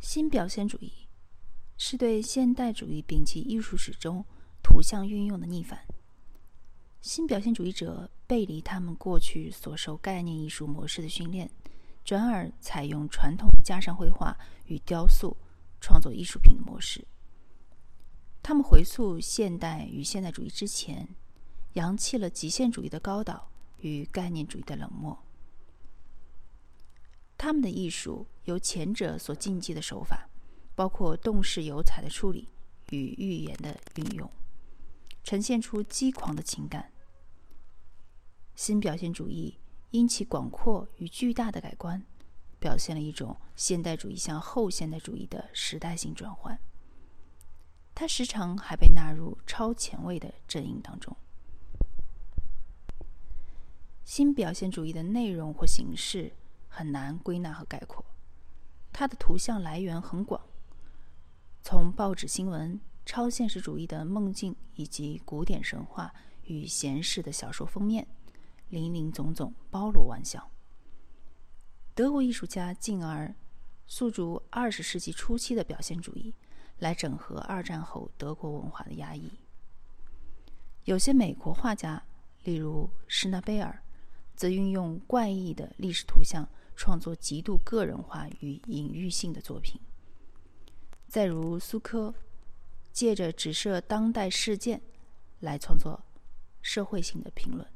新表现主义是对现代主义摒弃艺术史中图像运用的逆反。新表现主义者背离他们过去所受概念艺术模式的训练，转而采用传统的加上绘画与雕塑创作艺术品的模式。他们回溯现代与现代主义之前，扬弃了极限主义的高岛与概念主义的冷漠。他们的艺术由前者所禁忌的手法，包括动式油彩的处理与寓言的运用，呈现出激狂的情感。新表现主义因其广阔与巨大的改观，表现了一种现代主义向后现代主义的时代性转换。它时常还被纳入超前卫的阵营当中。新表现主义的内容或形式很难归纳和概括，它的图像来源很广，从报纸新闻、超现实主义的梦境以及古典神话与闲适的小说封面，林林总总，包罗万象。德国艺术家进而诉诸二十世纪初期的表现主义。来整合二战后德国文化的压抑。有些美国画家，例如施纳贝尔，则运用怪异的历史图像创作极度个人化与隐喻性的作品。再如苏科，借着指涉当代事件来创作社会性的评论。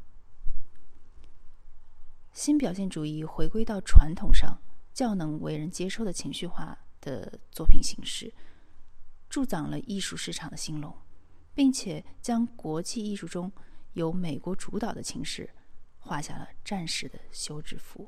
新表现主义回归到传统上较能为人接受的情绪化的作品形式。助长了艺术市场的兴隆，并且将国际艺术中由美国主导的情势画下了战士的休止符。